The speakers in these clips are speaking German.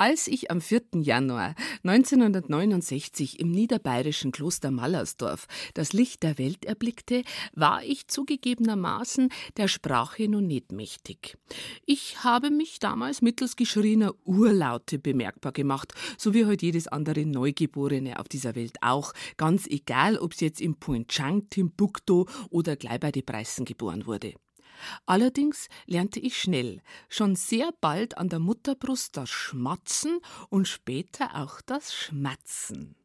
Als ich am 4. Januar 1969 im niederbayerischen Kloster Mallersdorf das Licht der Welt erblickte, war ich zugegebenermaßen der Sprache noch nicht mächtig. Ich habe mich damals mittels geschriener Urlaute bemerkbar gemacht, so wie heute halt jedes andere Neugeborene auf dieser Welt auch, ganz egal, ob es jetzt in Poinchang, Timbuktu oder gleich bei den Preißen geboren wurde. Allerdings lernte ich schnell, schon sehr bald an der Mutterbrust das Schmatzen und später auch das Schmatzen.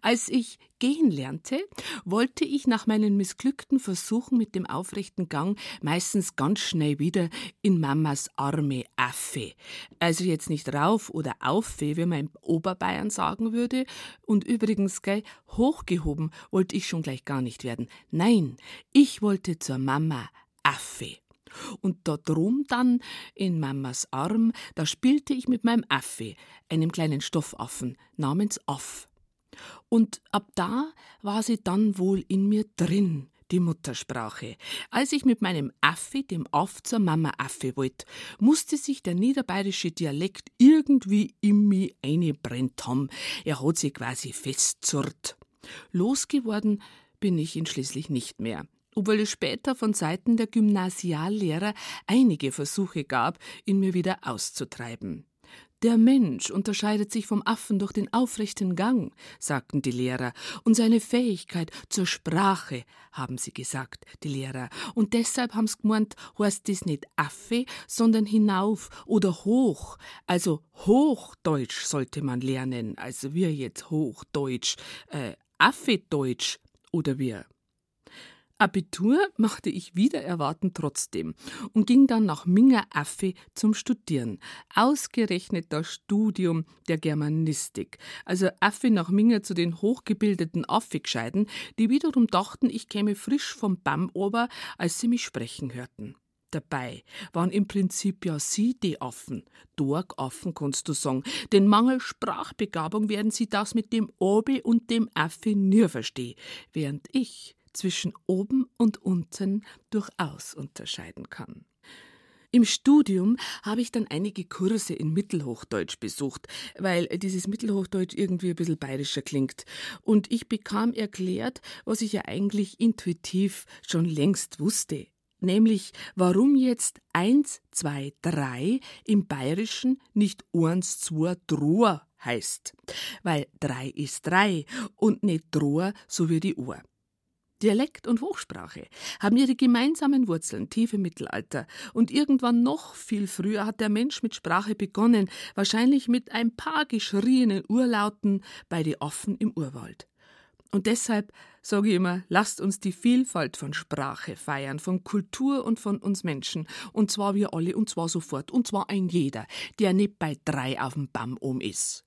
Als ich gehen lernte, wollte ich nach meinen missglückten Versuchen mit dem aufrechten Gang meistens ganz schnell wieder in Mamas Arme Affe. Also jetzt nicht rauf oder auffe, wie man in Oberbayern sagen würde. Und übrigens, gell, hochgehoben wollte ich schon gleich gar nicht werden. Nein, ich wollte zur Mama Affe. Und da drum dann, in Mamas Arm, da spielte ich mit meinem Affe, einem kleinen Stoffaffen namens Aff. Und ab da war sie dann wohl in mir drin, die Muttersprache. Als ich mit meinem Affe, dem Aff, zur Mama Affe wollte, musste sich der niederbayerische Dialekt irgendwie in mich eingebrennt haben. Er hat sich quasi festzurrt. Losgeworden bin ich ihn schließlich nicht mehr obwohl es später von Seiten der Gymnasiallehrer einige Versuche gab, ihn mir wieder auszutreiben. Der Mensch unterscheidet sich vom Affen durch den aufrechten Gang, sagten die Lehrer, und seine Fähigkeit zur Sprache, haben sie gesagt, die Lehrer. Und deshalb haben's gemeint, heißt das nicht Affe, sondern hinauf oder hoch. Also Hochdeutsch sollte man lernen, also wir jetzt Hochdeutsch, äh, Affedeutsch oder wir. Abitur machte ich wieder erwarten trotzdem und ging dann nach Minga Affe zum Studieren. Ausgerechnet das Studium der Germanistik. Also Affe nach Minga zu den hochgebildeten Affegescheiden, die wiederum dachten, ich käme frisch vom BAM ober, als sie mich sprechen hörten dabei waren im Prinzip ja sie die Affen. Dorgaffen kannst du sagen. Den Mangel Sprachbegabung werden sie das mit dem Obi und dem Affe nie verstehen, während ich zwischen oben und unten durchaus unterscheiden kann. Im Studium habe ich dann einige Kurse in Mittelhochdeutsch besucht, weil dieses Mittelhochdeutsch irgendwie ein bisschen bayerischer klingt. Und ich bekam erklärt, was ich ja eigentlich intuitiv schon längst wusste. Nämlich, warum jetzt eins, zwei, drei im Bayerischen nicht eins, zwei, drei heißt. Weil drei ist drei und nicht drei, so wie die Uhr. Dialekt und Hochsprache haben ihre gemeinsamen Wurzeln tief im Mittelalter und irgendwann noch viel früher hat der Mensch mit Sprache begonnen, wahrscheinlich mit ein paar geschrienen Urlauten bei den Affen im Urwald. Und deshalb sage ich immer, lasst uns die Vielfalt von Sprache feiern, von Kultur und von uns Menschen. Und zwar wir alle, und zwar sofort, und zwar ein jeder, der nicht bei drei auf dem Baum um ist.